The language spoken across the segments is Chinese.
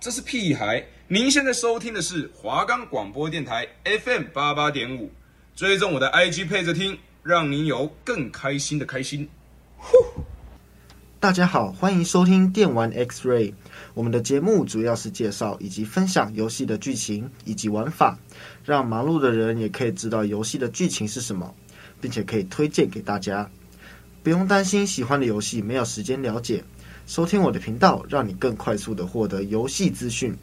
这是屁孩。您现在收听的是华冈广播电台 FM 八八点五，追踪我的 IG 配着听，让您有更开心的开心。呼！大家好，欢迎收听电玩 X-Ray。我们的节目主要是介绍以及分享游戏的剧情以及玩法，让忙碌的人也可以知道游戏的剧情是什么，并且可以推荐给大家。不用担心喜欢的游戏没有时间了解，收听我的频道，让你更快速的获得游戏资讯。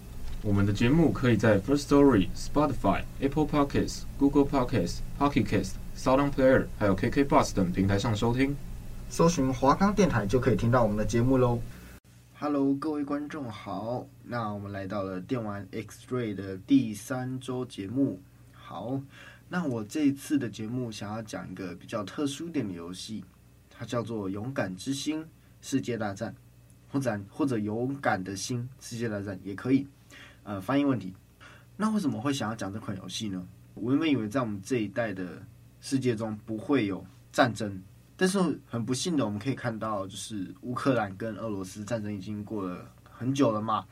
我们的节目可以在 First Story、Spotify、Apple Podcasts、Google Podcasts、Pocket Casts、Sound Player 还有 KK Bus 等平台上收听。搜寻华冈电台就可以听到我们的节目喽。Hello，各位观众好，那我们来到了电玩 X-Ray 的第三周节目。好，那我这一次的节目想要讲一个比较特殊点的游戏。它叫做《勇敢之心世界大战》，或者或者《勇敢的心世界大战》也可以。呃，翻译问题。那为什么会想要讲这款游戏呢？我原本以为在我们这一代的世界中不会有战争，但是很不幸的，我们可以看到，就是乌克兰跟俄罗斯战争已经过了很久了嘛，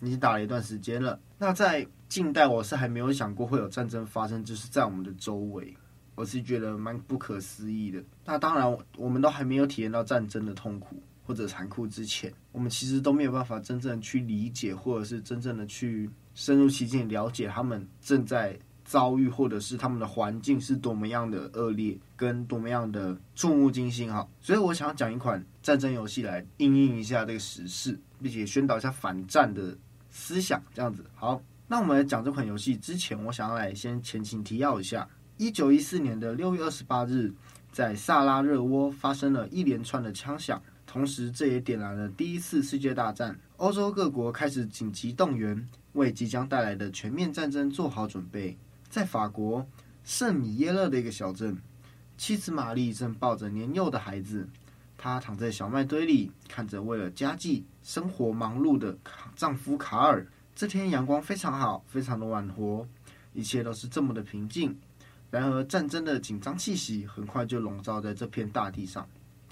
已经打了一段时间了。那在近代，我是还没有想过会有战争发生，就是在我们的周围。我是觉得蛮不可思议的。那当然，我们都还没有体验到战争的痛苦或者残酷之前，我们其实都没有办法真正去理解，或者是真正的去深入其境了解他们正在遭遇，或者是他们的环境是多么样的恶劣，跟多么样的触目惊心哈。所以我想要讲一款战争游戏来应应一下这个时事，并且宣导一下反战的思想，这样子。好，那我们来讲这款游戏之前，我想要来先前情提要一下。一九一四年的六月二十八日，在萨拉热窝发生了一连串的枪响，同时这也点燃了第一次世界大战。欧洲各国开始紧急动员，为即将带来的全面战争做好准备。在法国圣米耶勒的一个小镇，妻子玛丽正抱着年幼的孩子，她躺在小麦堆里，看着为了家计生活忙碌的丈夫卡尔。这天阳光非常好，非常的暖和，一切都是这么的平静。然而，战争的紧张气息很快就笼罩在这片大地上。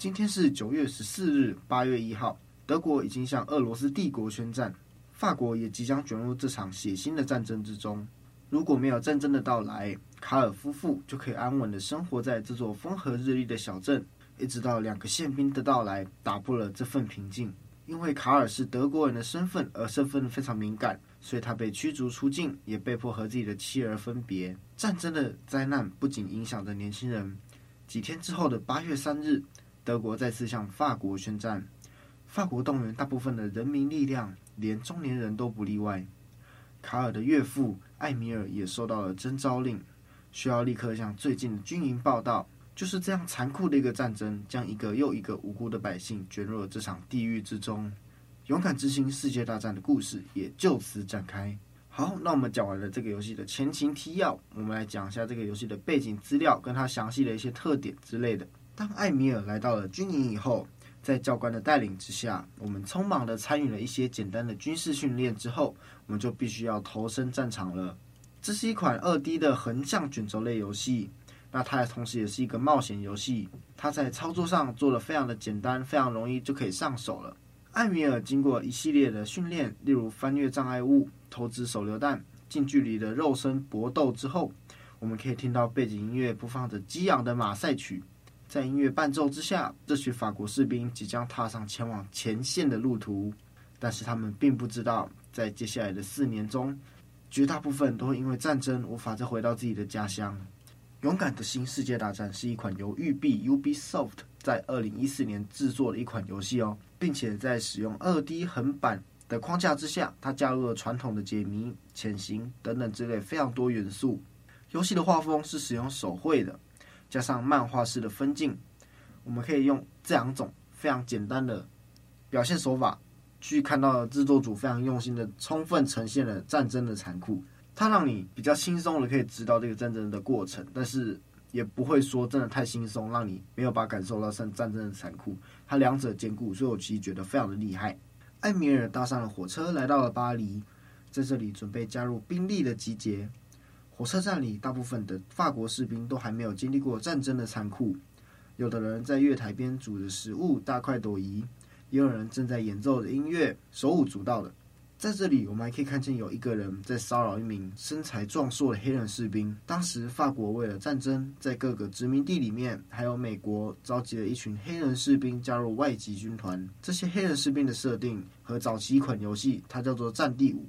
今天是九月十四日，八月一号，德国已经向俄罗斯帝国宣战，法国也即将卷入这场血腥的战争之中。如果没有战争的到来，卡尔夫妇就可以安稳地生活在这座风和日丽的小镇，一直到两个宪兵的到来，打破了这份平静。因为卡尔是德国人的身份，而身份非常敏感。所以他被驱逐出境，也被迫和自己的妻儿分别。战争的灾难不仅影响着年轻人。几天之后的八月三日，德国再次向法国宣战。法国动员大部分的人民力量，连中年人都不例外。卡尔的岳父艾米尔也收到了征召令，需要立刻向最近的军营报道。就是这样残酷的一个战争，将一个又一个无辜的百姓卷入了这场地狱之中。勇敢之心世界大战的故事也就此展开。好，那我们讲完了这个游戏的前情提要，我们来讲一下这个游戏的背景资料，跟它详细的一些特点之类的。当艾米尔来到了军营以后，在教官的带领之下，我们匆忙的参与了一些简单的军事训练之后，我们就必须要投身战场了。这是一款二 D 的横向卷轴类游戏，那它也同时也是一个冒险游戏。它在操作上做的非常的简单，非常容易就可以上手了。艾米尔经过一系列的训练，例如翻越障碍物、投掷手榴弹、近距离的肉身搏斗之后，我们可以听到背景音乐播放着激昂的马赛曲。在音乐伴奏之下，这群法国士兵即将踏上前往前线的路途。但是他们并不知道，在接下来的四年中，绝大部分都会因为战争无法再回到自己的家乡。勇敢的心世界大战是一款由育碧 Ubisoft 在二零一四年制作的一款游戏哦。并且在使用二 D 横版的框架之下，它加入了传统的解谜、潜行等等之类非常多元素。游戏的画风是使用手绘的，加上漫画式的分镜，我们可以用这两种非常简单的表现手法，去看到制作组非常用心的充分呈现了战争的残酷。它让你比较轻松的可以知道这个战争的过程，但是。也不会说真的太轻松，让你没有办法感受到战战争的残酷。它两者兼顾，所以我其实觉得非常的厉害。艾米尔搭上了火车，来到了巴黎，在这里准备加入兵力的集结。火车站里，大部分的法国士兵都还没有经历过战争的残酷。有的人在月台边煮着食物，大快朵颐；也有人正在演奏着音乐，手舞足蹈的。在这里，我们还可以看见有一个人在骚扰一名身材壮硕的黑人士兵。当时，法国为了战争，在各个殖民地里面，还有美国召集了一群黑人士兵加入外籍军团。这些黑人士兵的设定和早期一款游戏，它叫做《战地五》。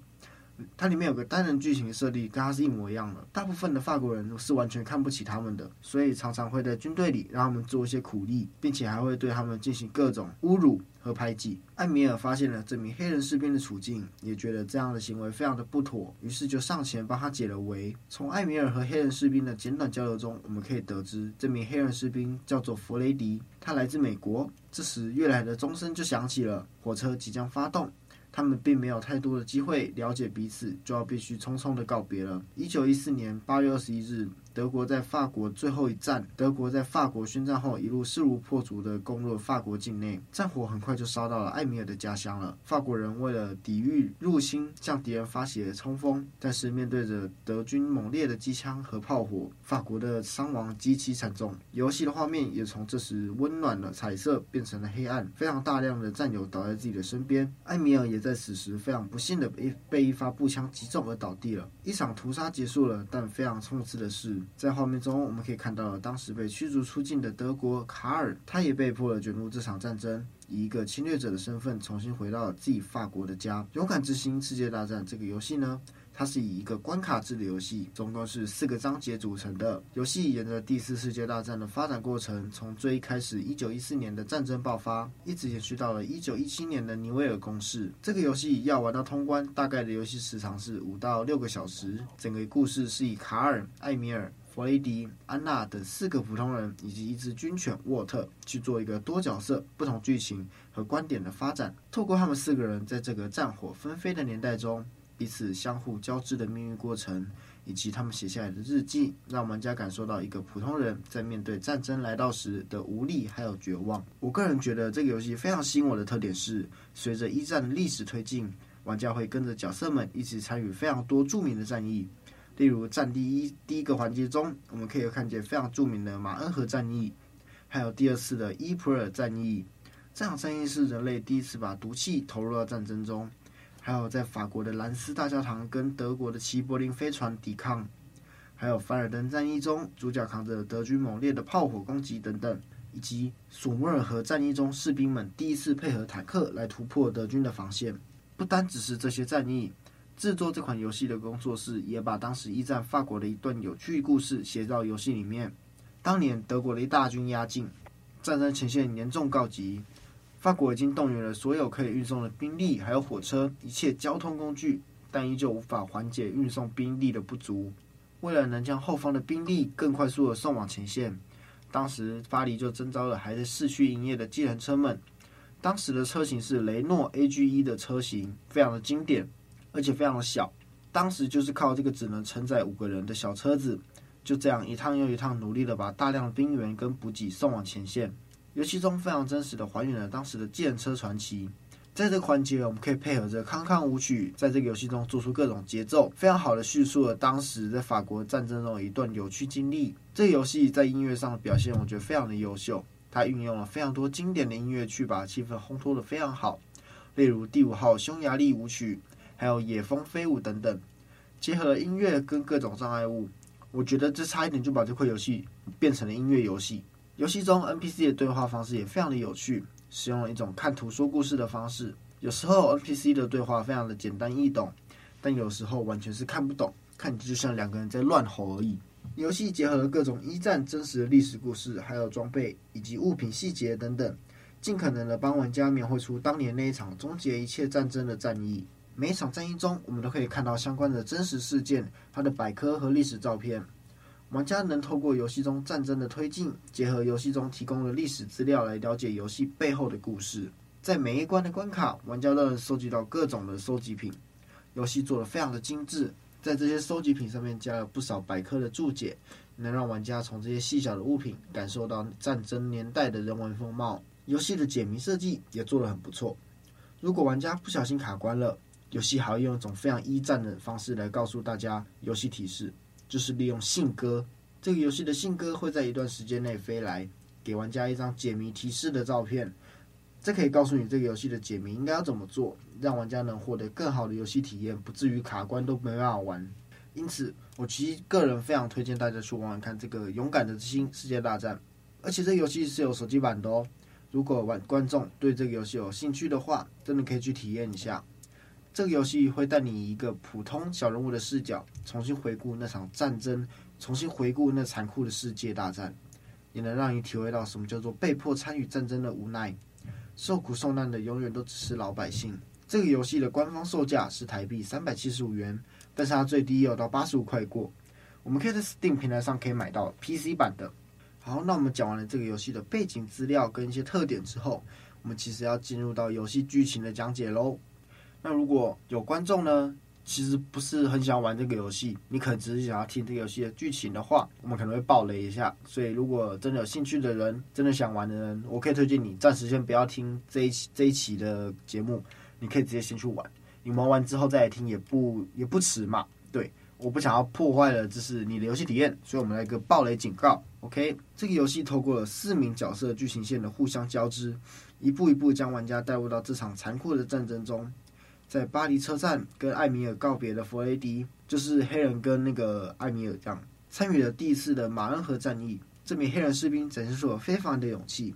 它里面有个单人剧情设定，跟它是一模一样的。大部分的法国人是完全看不起他们的，所以常常会在军队里让他们做一些苦力，并且还会对他们进行各种侮辱和排挤。艾米尔发现了这名黑人士兵的处境，也觉得这样的行为非常的不妥，于是就上前帮他解了围。从艾米尔和黑人士兵的简短交流中，我们可以得知，这名黑人士兵叫做弗雷迪，他来自美国。这时，越来的钟声就响起了，火车即将发动。他们并没有太多的机会了解彼此，就要必须匆匆的告别了。一九一四年八月二十一日。德国在法国最后一战，德国在法国宣战后，一路势如破竹地攻入法国境内，战火很快就烧到了艾米尔的家乡了。法国人为了抵御入侵，向敌人发起了冲锋，但是面对着德军猛烈的机枪和炮火，法国的伤亡极其惨重。游戏的画面也从这时温暖的彩色变成了黑暗，非常大量的战友倒在自己的身边，艾米尔也在此时非常不幸的被被一发步枪击中而倒地了。一场屠杀结束了，但非常讽刺的是。在画面中，我们可以看到当时被驱逐出境的德国卡尔，他也被迫了卷入这场战争，以一个侵略者的身份重新回到了自己法国的家。勇敢之心世界大战这个游戏呢，它是以一个关卡制的游戏，总共是四个章节组成的。游戏沿着第四世界大战的发展过程，从最开始一九一四年的战争爆发，一直延续到了一九一七年的尼维尔攻势。这个游戏要玩到通关，大概的游戏时长是五到六个小时。整个故事是以卡尔、艾米尔。弗雷迪、安娜等四个普通人以及一只军犬沃特去做一个多角色、不同剧情和观点的发展。透过他们四个人在这个战火纷飞的年代中彼此相互交织的命运过程，以及他们写下来的日记，让玩家感受到一个普通人在面对战争来到时的无力还有绝望。我个人觉得这个游戏非常吸引我的特点是，随着一战的历史推进，玩家会跟着角色们一起参与非常多著名的战役。例如，战地一第一个环节中，我们可以看见非常著名的马恩河战役，还有第二次的伊普尔战役。这场战役是人类第一次把毒气投入到战争中，还有在法国的兰斯大教堂跟德国的齐柏林飞船抵抗，还有凡尔登战役中主角扛着德军猛烈的炮火攻击等等，以及索姆尔河战役中士兵们第一次配合坦克来突破德军的防线。不单只是这些战役。制作这款游戏的工作室也把当时一战法国的一段有趣故事写到游戏里面。当年德国的一大军压境，战争前线严重告急，法国已经动员了所有可以运送的兵力，还有火车，一切交通工具，但依旧无法缓解运送兵力的不足。为了能将后方的兵力更快速地送往前线，当时巴黎就征召了还在市区营业的计程车们。当时的车型是雷诺 AGE 的车型，非常的经典。而且非常的小，当时就是靠这个只能承载五个人的小车子，就这样一趟又一趟努力的把大量的兵员跟补给送往前线。游戏中非常真实的还原了当时的计程车传奇。在这个环节，我们可以配合着康康舞曲，在这个游戏中做出各种节奏，非常好的叙述了当时在法国战争中的一段有趣经历。这个游戏在音乐上的表现，我觉得非常的优秀，它运用了非常多经典的音乐去把气氛烘托的非常好，例如第五号匈牙利舞曲。还有野蜂飞舞等等，结合了音乐跟各种障碍物，我觉得这差一点就把这款游戏变成了音乐游戏。游戏中 NPC 的对话方式也非常的有趣，使用了一种看图说故事的方式。有时候 NPC 的对话非常的简单易懂，但有时候完全是看不懂，看着就像两个人在乱吼而已。游戏结合了各种一战真实的历史故事，还有装备以及物品细节等等，尽可能的帮玩家描绘出当年那一场终结一切战争的战役。每一场战役中，我们都可以看到相关的真实事件、它的百科和历史照片。玩家能透过游戏中战争的推进，结合游戏中提供的历史资料来了解游戏背后的故事。在每一关的关卡，玩家都能收集到各种的收集品。游戏做得非常的精致，在这些收集品上面加了不少百科的注解，能让玩家从这些细小的物品感受到战争年代的人文风貌。游戏的解谜设计也做得很不错。如果玩家不小心卡关了，游戏还会用一种非常一战的方式来告诉大家游戏提示，就是利用信鸽。这个游戏的信鸽会在一段时间内飞来，给玩家一张解谜提示的照片。这可以告诉你这个游戏的解谜应该要怎么做，让玩家能获得更好的游戏体验，不至于卡关都没办法玩。因此，我其实个人非常推荐大家去玩玩看这个《勇敢的之心世界大战》，而且这个游戏是有手机版的哦。如果玩观众对这个游戏有兴趣的话，真的可以去体验一下。这个游戏会带你以一个普通小人物的视角，重新回顾那场战争，重新回顾那残酷的世界大战，也能让你体会到什么叫做被迫参与战争的无奈。受苦受难的永远都只是老百姓。这个游戏的官方售价是台币三百七十五元。但是它最低也有到八十五块过，我们可以在 Steam 平台上可以买到 PC 版的。好，那我们讲完了这个游戏的背景资料跟一些特点之后，我们其实要进入到游戏剧情的讲解喽。那如果有观众呢，其实不是很想玩这个游戏，你可能只是想要听这个游戏的剧情的话，我们可能会爆雷一下。所以如果真的有兴趣的人，真的想玩的人，我可以推荐你暂时先不要听这一期这一期的节目，你可以直接先去玩。你玩完之后再来听也不也不迟嘛。对，我不想要破坏了就是你的游戏体验，所以我们来一个暴雷警告。OK，这个游戏透过了四名角色剧情线的互相交织，一步一步将玩家带入到这场残酷的战争中。在巴黎车站跟艾米尔告别的弗雷迪，就是黑人跟那个艾米尔这样参与了第一次的马恩河战役。这名黑人士兵展现出了非凡的勇气。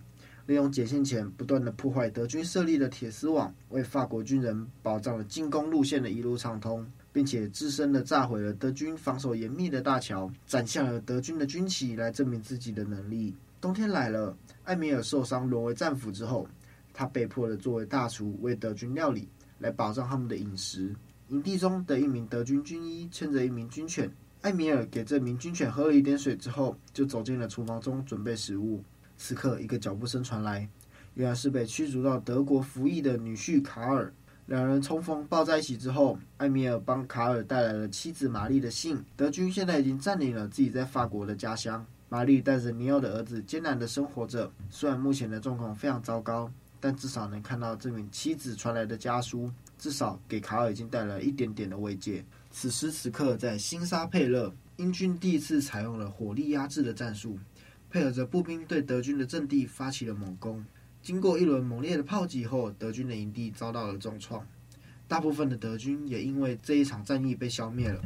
利用解线前不断的破坏德军设立的铁丝网，为法国军人保障了进攻路线的一路畅通，并且自身的炸毁了德军防守严密的大桥，斩下了德军的军旗，来证明自己的能力。冬天来了，艾米尔受伤沦为战俘之后，他被迫的作为大厨为德军料理，来保障他们的饮食。营地中的一名德军军医牵着一名军犬，艾米尔给这名军犬喝了一点水之后，就走进了厨房中准备食物。此刻，一个脚步声传来，原来是被驱逐到德国服役的女婿卡尔。两人重逢抱在一起之后，艾米尔帮卡尔带来了妻子玛丽的信。德军现在已经占领了自己在法国的家乡。玛丽带着尼奥的儿子艰难的生活着，虽然目前的状况非常糟糕，但至少能看到这名妻子传来的家书，至少给卡尔已经带来一点点的慰藉。此时此刻，在新沙佩勒，英军第一次采用了火力压制的战术。配合着步兵对德军的阵地发起了猛攻，经过一轮猛烈的炮击后，德军的营地遭到了重创，大部分的德军也因为这一场战役被消灭了。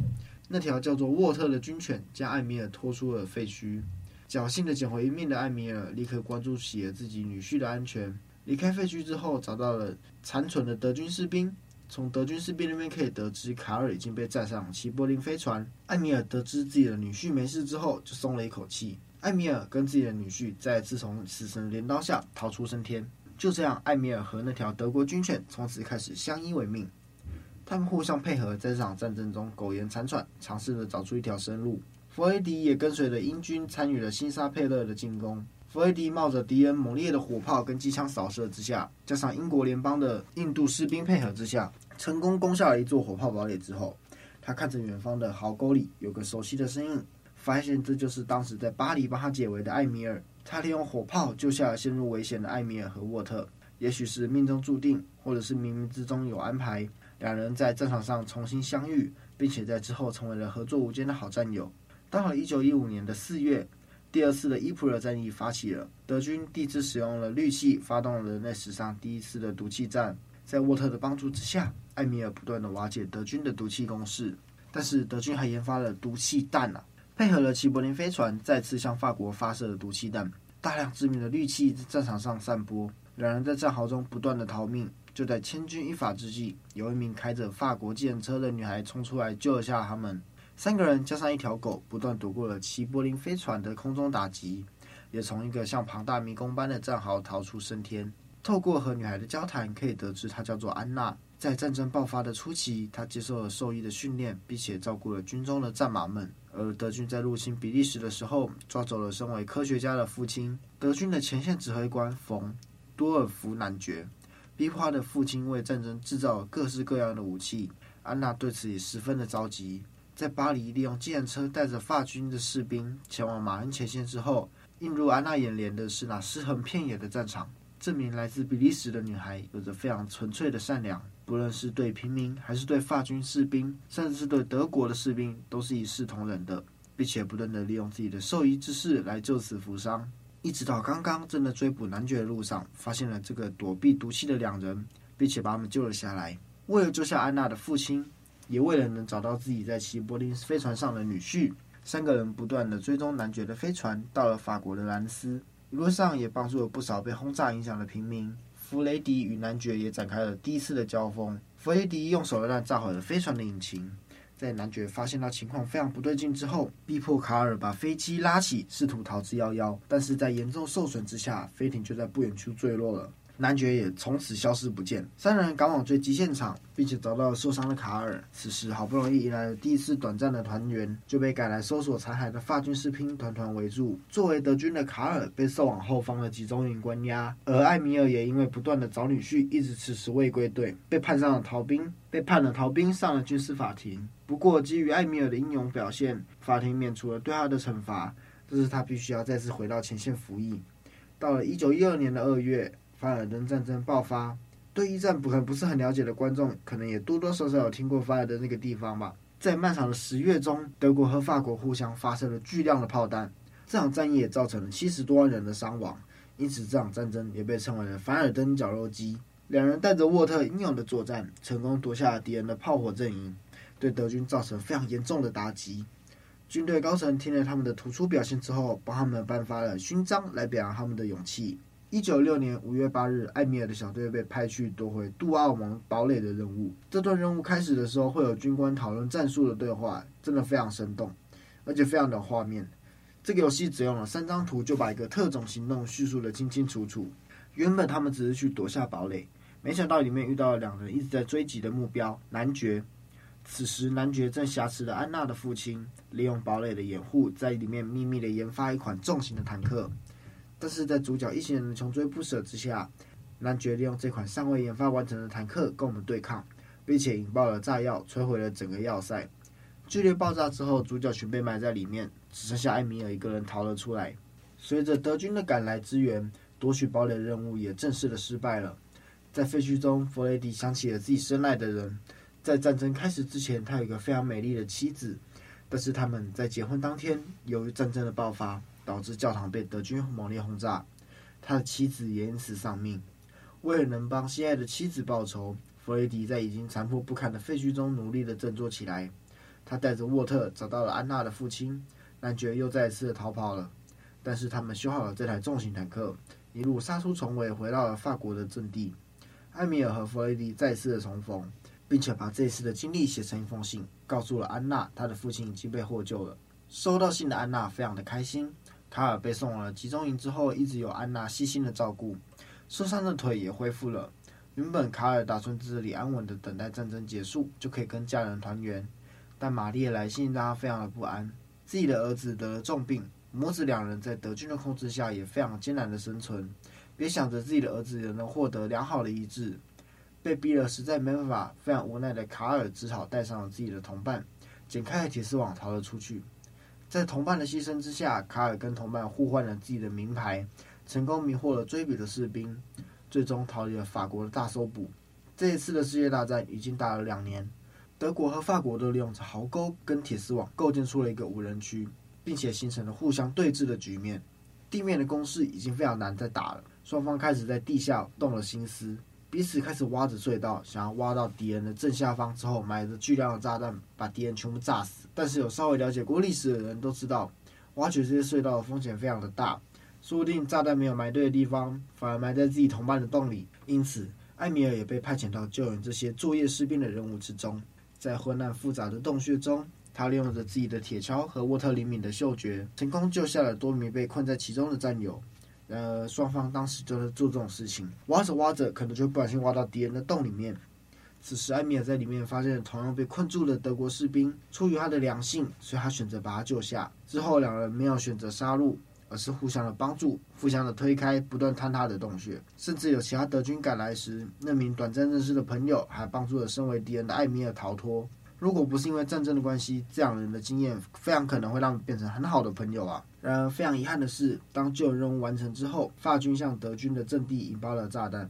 那条叫做沃特的军犬将艾米尔拖出了废墟，侥幸的捡回一命的艾米尔立刻关注起了自己女婿的安全。离开废墟之后，找到了残存的德军士兵，从德军士兵那边可以得知卡尔已经被载上齐柏林飞船。艾米尔得知自己的女婿没事之后，就松了一口气。艾米尔跟自己的女婿再次从死神镰刀下逃出升天。就这样，艾米尔和那条德国军犬从此开始相依为命。他们互相配合，在这场战争中苟延残喘，尝试着找出一条生路。弗雷迪也跟随着英军参与了新沙佩勒的进攻。弗雷迪冒着敌人猛烈的火炮跟机枪扫射之下，加上英国联邦的印度士兵配合之下，成功攻下了一座火炮堡垒之后，他看着远方的壕沟里有个熟悉的身影。发现这就是当时在巴黎帮他解围的艾米尔，他利用火炮救下了陷入危险的艾米尔和沃特。也许是命中注定，或者是冥冥之中有安排，两人在战场上重新相遇，并且在之后成为了合作无间的好战友。到了一九一五年的四月，第二次的伊普尔战役发起了，德军第一次使用了氯气，发动了人类史上第一次的毒气战。在沃特的帮助之下，艾米尔不断的瓦解德军的毒气攻势，但是德军还研发了毒气弹啊。配合了齐柏林飞船再次向法国发射了毒气弹，大量致命的氯气在战场上散播，两人在战壕中不断的逃命。就在千钧一发之际，有一名开着法国舰车的女孩冲出来救了下他们。三个人加上一条狗，不断躲过了齐柏林飞船的空中打击，也从一个像庞大迷宫般的战壕逃出升天。透过和女孩的交谈，可以得知她叫做安娜。在战争爆发的初期，她接受了兽医的训练，并且照顾了军中的战马们。而德军在入侵比利时的时候，抓走了身为科学家的父亲。德军的前线指挥官冯多尔夫男爵，逼迫他的父亲为战争制造各式各样的武器。安娜对此也十分的着急。在巴黎，利用计程车带着法军的士兵前往马恩前线之后，映入安娜眼帘的是那尸横遍野的战场。这名来自比利时的女孩有着非常纯粹的善良。不论是对平民，还是对法军士兵，甚至是对德国的士兵，都是一视同仁的，并且不断地利用自己的兽医知识来救死扶伤。一直到刚刚正在追捕男爵的路上，发现了这个躲避毒气的两人，并且把他们救了下来。为了救下安娜的父亲，也为了能找到自己在齐柏林飞船上的女婿，三个人不断地追踪男爵的飞船，到了法国的兰斯。一路上也帮助了不少被轰炸影响的平民。弗雷迪与男爵也展开了第一次的交锋。弗雷迪用手榴弹炸毁了飞船的引擎。在男爵发现到情况非常不对劲之后，逼迫卡尔把飞机拉起，试图逃之夭夭。但是在严重受损之下，飞艇就在不远处坠落了。男爵也从此消失不见。三人赶往坠机现场，并且找到了受伤的卡尔。此时好不容易迎来了第一次短暂的团圆，就被赶来搜索残骸的法军士兵团团围住。作为德军的卡尔被送往后方的集中营关押，而艾米尔也因为不断的找女婿，一直迟迟未归队，被判上了逃兵，被判了逃兵，上了军事法庭。不过基于艾米尔的英勇表现，法庭免除了对他的惩罚，这是他必须要再次回到前线服役。到了一九一二年的二月。凡尔登战争爆发，对一战不可能不是很了解的观众，可能也多多少少有听过凡尔登那个地方吧。在漫长的十月中，德国和法国互相发射了巨量的炮弹，这场战役也造成了七十多万人的伤亡，因此这场战争也被称为了凡尔登绞肉机。两人带着沃特英勇的作战，成功夺下了敌人的炮火阵营，对德军造成非常严重的打击。军队高层听了他们的突出表现之后，帮他们颁发了勋章来表扬他们的勇气。一九六年五月八日，艾米尔的小队被派去夺回杜奥蒙堡垒的任务。这段任务开始的时候，会有军官讨论战术的对话，真的非常生动，而且非常的画面。这个游戏只用了三张图，就把一个特种行动叙述得清清楚楚。原本他们只是去夺下堡垒，没想到里面遇到了两人一直在追击的目标——男爵。此时，男爵正挟持了安娜的父亲，利用堡垒的掩护，在里面秘密地研发一款重型的坦克。但是在主角一行人的穷追不舍之下，男爵利用这款尚未研发完成的坦克跟我们对抗，并且引爆了炸药，摧毁了整个要塞。剧烈爆炸之后，主角群被埋在里面，只剩下艾米尔一个人逃了出来。随着德军的赶来支援，夺取堡垒的任务也正式的失败了。在废墟中，弗雷迪想起了自己深爱的人，在战争开始之前，他有一个非常美丽的妻子，但是他们在结婚当天，由于战争的爆发。导致教堂被德军猛烈轰炸，他的妻子也因此丧命。为了能帮心爱的妻子报仇，弗雷迪在已经残破不堪的废墟中努力地振作起来。他带着沃特找到了安娜的父亲，男爵又再一次逃跑了。但是他们修好了这台重型坦克，一路杀出重围，回到了法国的阵地。艾米尔和弗雷迪再次的重逢，并且把这次的经历写成一封信，告诉了安娜，她的父亲已经被获救了。收到信的安娜非常的开心。卡尔被送往了集中营之后，一直有安娜细心的照顾，受伤的腿也恢复了。原本卡尔打算在这里安稳的等待战争结束，就可以跟家人团圆。但玛丽的来信让他非常的不安，自己的儿子得了重病，母子两人在德军的控制下也非常艰难的生存。别想着自己的儿子也能获得良好的医治，被逼了实在没办法，非常无奈的卡尔只好带上了自己的同伴，剪开了铁丝网逃了出去。在同伴的牺牲之下，卡尔跟同伴互换了自己的名牌，成功迷惑了追捕的士兵，最终逃离了法国的大搜捕。这一次的世界大战已经打了两年，德国和法国都利用着壕沟跟铁丝网构建出了一个无人区，并且形成了互相对峙的局面。地面的攻势已经非常难再打了，双方开始在地下动了心思。彼此开始挖着隧道，想要挖到敌人的正下方之后，埋着巨量的炸弹，把敌人全部炸死。但是有稍微了解过历史的人都知道，挖掘这些隧道的风险非常的大，说不定炸弹没有埋对的地方，反而埋在自己同伴的洞里。因此，艾米尔也被派遣到救援这些作业士兵的任务之中。在昏暗复杂的洞穴中，他利用着自己的铁锹和沃特灵敏的嗅觉，成功救下了多名被困在其中的战友。呃，双方当时就在做这种事情，挖着挖着，可能就不小心挖到敌人的洞里面。此时，艾米尔在里面发现同样被困住的德国士兵，出于他的良心，所以他选择把他救下。之后，两人没有选择杀戮，而是互相的帮助，互相的推开不断坍塌的洞穴。甚至有其他德军赶来时，那名短暂认识的朋友还帮助了身为敌人的艾米尔逃脱。如果不是因为战争的关系，这样人的经验非常可能会让变成很好的朋友啊。然而非常遗憾的是，当救援任务完成之后，法军向德军的阵地引爆了炸弹，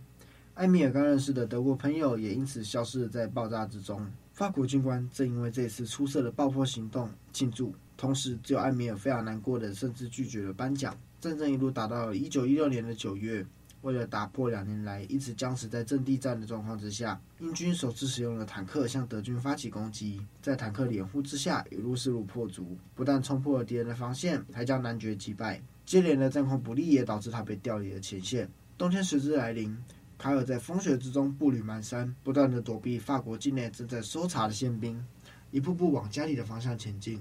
艾米尔刚认识的德国朋友也因此消失在爆炸之中。法国军官正因为这次出色的爆破行动庆祝，同时只有艾米尔非常难过的，甚至拒绝了颁奖。战争一路打到了一九一六年的九月。为了打破两年来一直僵持在阵地战的状况之下，英军首次使用了坦克向德军发起攻击，在坦克掩护之下，一路势如破竹，不但冲破了敌人的防线，还将男爵击败。接连的战况不利也导致他被调离了前线。冬天随之来临，卡尔在风雪之中步履蹒跚，不断的躲避法国境内正在搜查的宪兵，一步步往家里的方向前进，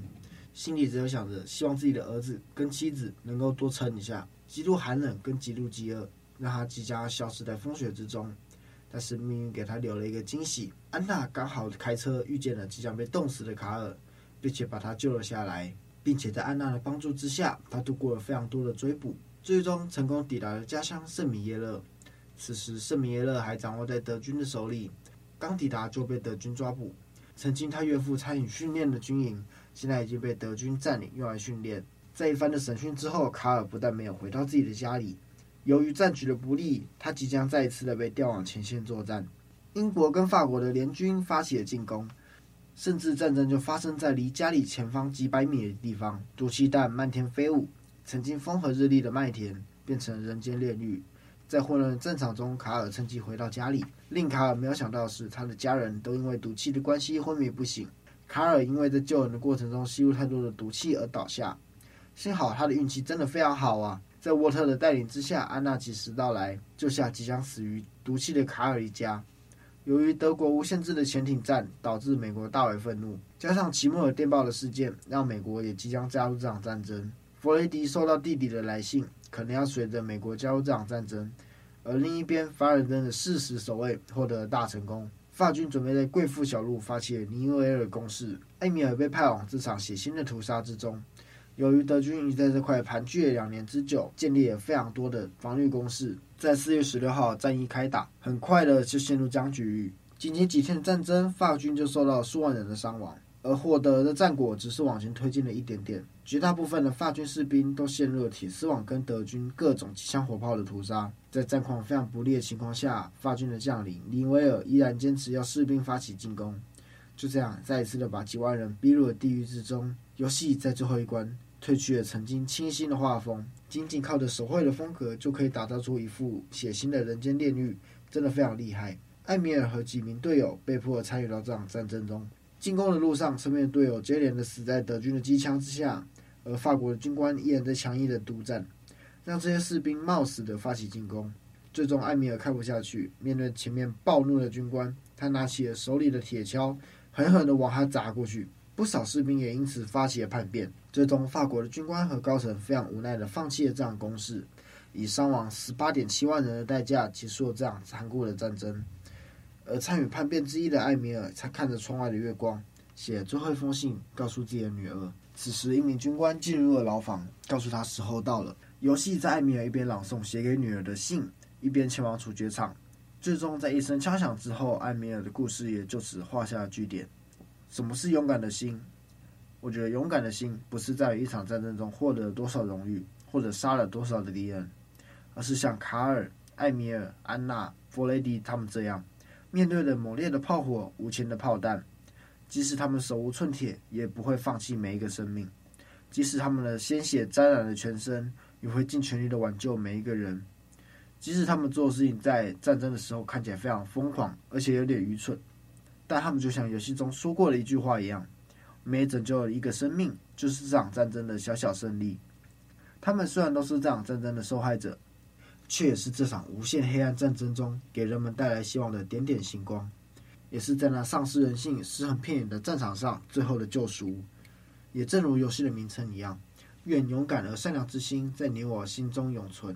心里只有想着希望自己的儿子跟妻子能够多撑一下。极度寒冷跟极度饥饿。让他即将消失在风雪之中，但是命运给他留了一个惊喜。安娜刚好开车遇见了即将被冻死的卡尔，并且把他救了下来，并且在安娜的帮助之下，他度过了非常多的追捕，最终成功抵达了家乡圣米耶勒。此时圣米耶勒还掌握在德军的手里，刚抵达就被德军抓捕。曾经他岳父参与训练的军营，现在已经被德军占领用来训练。在一番的审讯之后，卡尔不但没有回到自己的家里。由于战局的不利，他即将再一次的被调往前线作战。英国跟法国的联军发起了进攻，甚至战争就发生在离家里前方几百米的地方。毒气弹漫天飞舞，曾经风和日丽的麦田变成人间炼狱。在混乱的战场中，卡尔趁机回到家里。令卡尔没有想到的是，他的家人都因为毒气的关系昏迷不醒。卡尔因为在救人的过程中吸入太多的毒气而倒下。幸好他的运气真的非常好啊！在沃特的带领之下，安娜及时到来，救下即将死于毒气的卡尔一家。由于德国无限制的潜艇战，导致美国大为愤怒，加上齐默尔电报的事件，让美国也即将加入这场战争。弗雷迪收到弟弟的来信，可能要随着美国加入这场战争。而另一边，凡尔登的誓死守卫获得了大成功，法军准备在贵妇小路发起了尼维尔攻势，艾米尔被派往这场血腥的屠杀之中。由于德军已在这块盘踞了两年之久，建立了非常多的防御工事，在四月十六号战役开打，很快的就陷入僵局。仅仅几天的战争，法军就受到数万人的伤亡，而获得的战果只是往前推进了一点点。绝大部分的法军士兵都陷入了铁丝网跟德军各种机枪火炮的屠杀。在战况非常不利的情况下，法军的将领林维尔依然坚持要士兵发起进攻。就这样，再一次的把几万人逼入了地狱之中。游戏在最后一关。褪去了曾经清新的画风，仅仅靠着手绘的风格就可以打造出一幅血腥的人间炼狱，真的非常厉害。艾米尔和几名队友被迫参与到这场战争中，进攻的路上，身边的队友接连的死在德军的机枪之下，而法国的军官依然在强硬的督战，让这些士兵冒死的发起进攻。最终，艾米尔看不下去，面对前面暴怒的军官，他拿起了手里的铁锹，狠狠的往他砸过去。不少士兵也因此发起了叛变，最终法国的军官和高层非常无奈地放弃了这场攻势，以伤亡十八点七万人的代价结束了这场残酷的战争。而参与叛变之一的艾米尔，才看着窗外的月光，写最后一封信，告诉自己的女儿。此时，一名军官进入了牢房，告诉他时候到了。游戏在艾米尔一边朗诵写给女儿的信，一边前往处决场。最终，在一声枪响之后，艾米尔的故事也就此画下了句点。什么是勇敢的心？我觉得勇敢的心不是在于一场战争中获得了多少荣誉，或者杀了多少的敌人，而是像卡尔、艾米尔、安娜、弗雷迪他们这样，面对着猛烈的炮火、无情的炮弹，即使他们手无寸铁，也不会放弃每一个生命；即使他们的鲜血沾染了全身，也会尽全力的挽救每一个人；即使他们做的事情在战争的时候看起来非常疯狂，而且有点愚蠢。但他们就像游戏中说过的一句话一样，每拯救一个生命，就是这场战争的小小胜利。他们虽然都是这场战争的受害者，却也是这场无限黑暗战争中给人们带来希望的点点星光，也是在那丧失人性、尸横遍野的战场上最后的救赎。也正如游戏的名称一样，愿勇敢而善良之心在你我心中永存。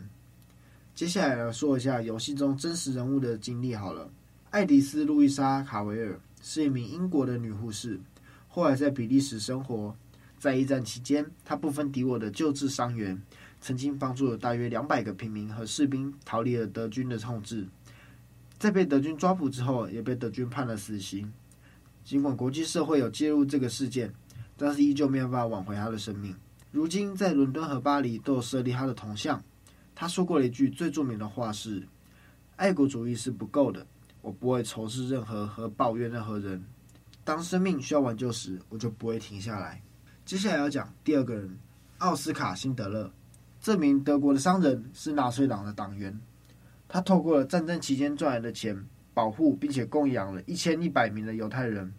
接下来来说一下游戏中真实人物的经历好了。爱迪丝·路易莎·卡维尔是一名英国的女护士，后来在比利时生活。在一战期间，他不分敌我的救治伤员，曾经帮助了大约两百个平民和士兵逃离了德军的控制。在被德军抓捕之后，也被德军判了死刑。尽管国际社会有介入这个事件，但是依旧没有办法挽回他的生命。如今，在伦敦和巴黎都有设立他的铜像。他说过了一句最著名的话是：“爱国主义是不够的。”我不会仇视任何和抱怨任何人。当生命需要挽救时，我就不会停下来。接下来要讲第二个人，奥斯卡·辛德勒。这名德国的商人是纳粹党的党员，他透过了战争期间赚来的钱，保护并且供养了一千一百名的犹太人，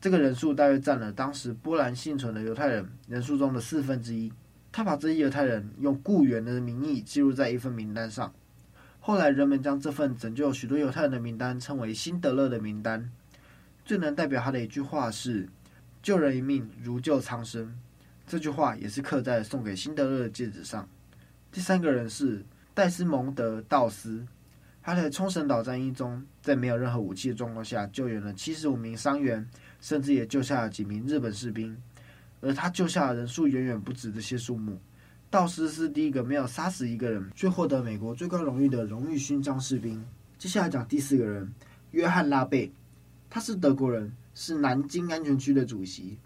这个人数大约占了当时波兰幸存的犹太人人数中的四分之一。他把这些犹太人用雇员的名义记录在一份名单上，后来人们将这份拯救许多犹太人的名单称为辛德勒的名单。最能代表他的一句话是：“救人一命如救苍生。”这句话也是刻在送给辛德勒的戒指上。第三个人是戴斯蒙德·道斯，他在冲绳岛战役中，在没有任何武器的状况下救援了七十五名伤员，甚至也救下了几名日本士兵。而他救下的人数远远不止这些数目。道斯是第一个没有杀死一个人却获得美国最高荣誉的荣誉勋章士兵。接下来讲第四个人，约翰拉贝，他是德国人，是南京安全区的主席。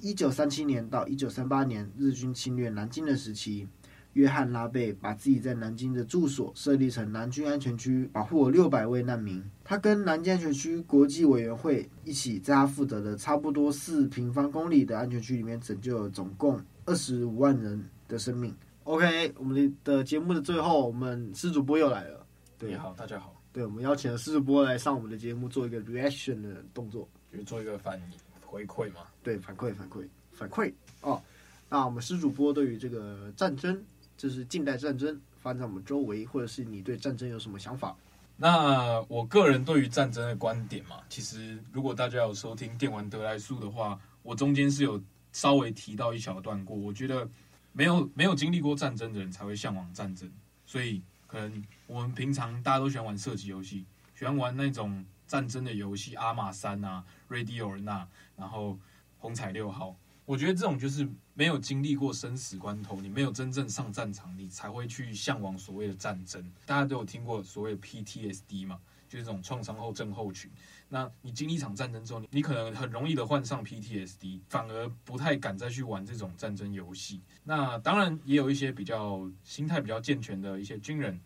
一九三七年到一九三八年，日军侵略南京的时期，约翰拉贝把自己在南京的住所设立成南军安全区，保护了六百位难民。他跟南京安全区国际委员会一起，在他负责的差不多四平方公里的安全区里面，拯救了总共二十五万人的生命。OK，我们的节目的最后，我们施主播又来了。对，你好，大家好。对，我们邀请了施主播来上我们的节目，做一个 reaction 的动作，就是做一个反应。回馈嘛？对，反馈反馈反馈哦。那我们施主播对于这个战争，就是近代战争发生在我们周围，或者是你对战争有什么想法？那我个人对于战争的观点嘛，其实如果大家有收听电玩得来速的话，我中间是有稍微提到一小段过。我觉得没有没有经历过战争的人才会向往战争，所以可能我们平常大家都喜欢玩射击游戏，喜欢玩那种。战争的游戏，阿玛三啊，Ready or Not，然后红彩六号，我觉得这种就是没有经历过生死关头，你没有真正上战场，你才会去向往所谓的战争。大家都有听过所谓的 PTSD 嘛，就是这种创伤后症候群。那你经历一场战争之后，你可能很容易的患上 PTSD，反而不太敢再去玩这种战争游戏。那当然也有一些比较心态比较健全的一些军人，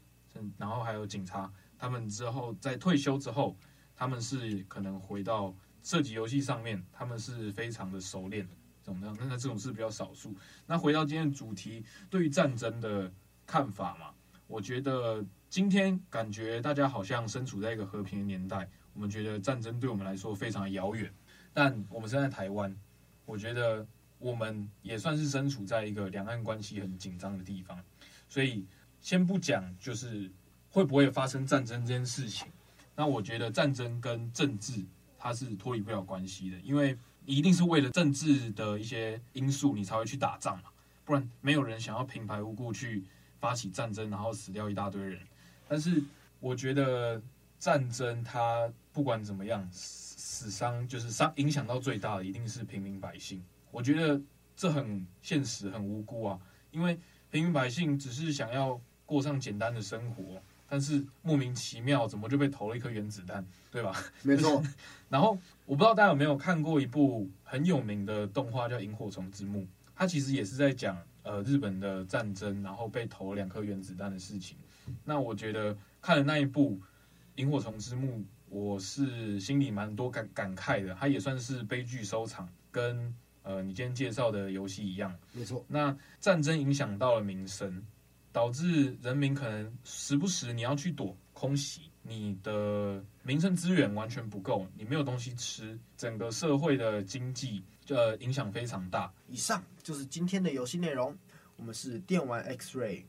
然后还有警察，他们之后在退休之后。他们是可能回到射击游戏上面，他们是非常的熟练的，怎么样？那这种是比较少数。那回到今天的主题，对于战争的看法嘛，我觉得今天感觉大家好像身处在一个和平的年代，我们觉得战争对我们来说非常遥远。但我们身在台湾，我觉得我们也算是身处在一个两岸关系很紧张的地方。所以先不讲就是会不会发生战争这件事情。那我觉得战争跟政治它是脱离不了关系的，因为一定是为了政治的一些因素，你才会去打仗嘛，不然没有人想要平白无故去发起战争，然后死掉一大堆人。但是我觉得战争它不管怎么样，死伤就是伤影响到最大的一定是平民百姓。我觉得这很现实，很无辜啊，因为平民百姓只是想要过上简单的生活。但是莫名其妙，怎么就被投了一颗原子弹，对吧？没错。然后我不知道大家有没有看过一部很有名的动画，叫《萤火虫之墓》。它其实也是在讲呃日本的战争，然后被投了两颗原子弹的事情。那我觉得看了那一部《萤火虫之墓》，我是心里蛮多感感慨的。它也算是悲剧收场，跟呃你今天介绍的游戏一样。没错。那战争影响到了民生。导致人民可能时不时你要去躲空袭，你的民生资源完全不够，你没有东西吃，整个社会的经济呃影响非常大。以上就是今天的游戏内容，我们是电玩 X-Ray，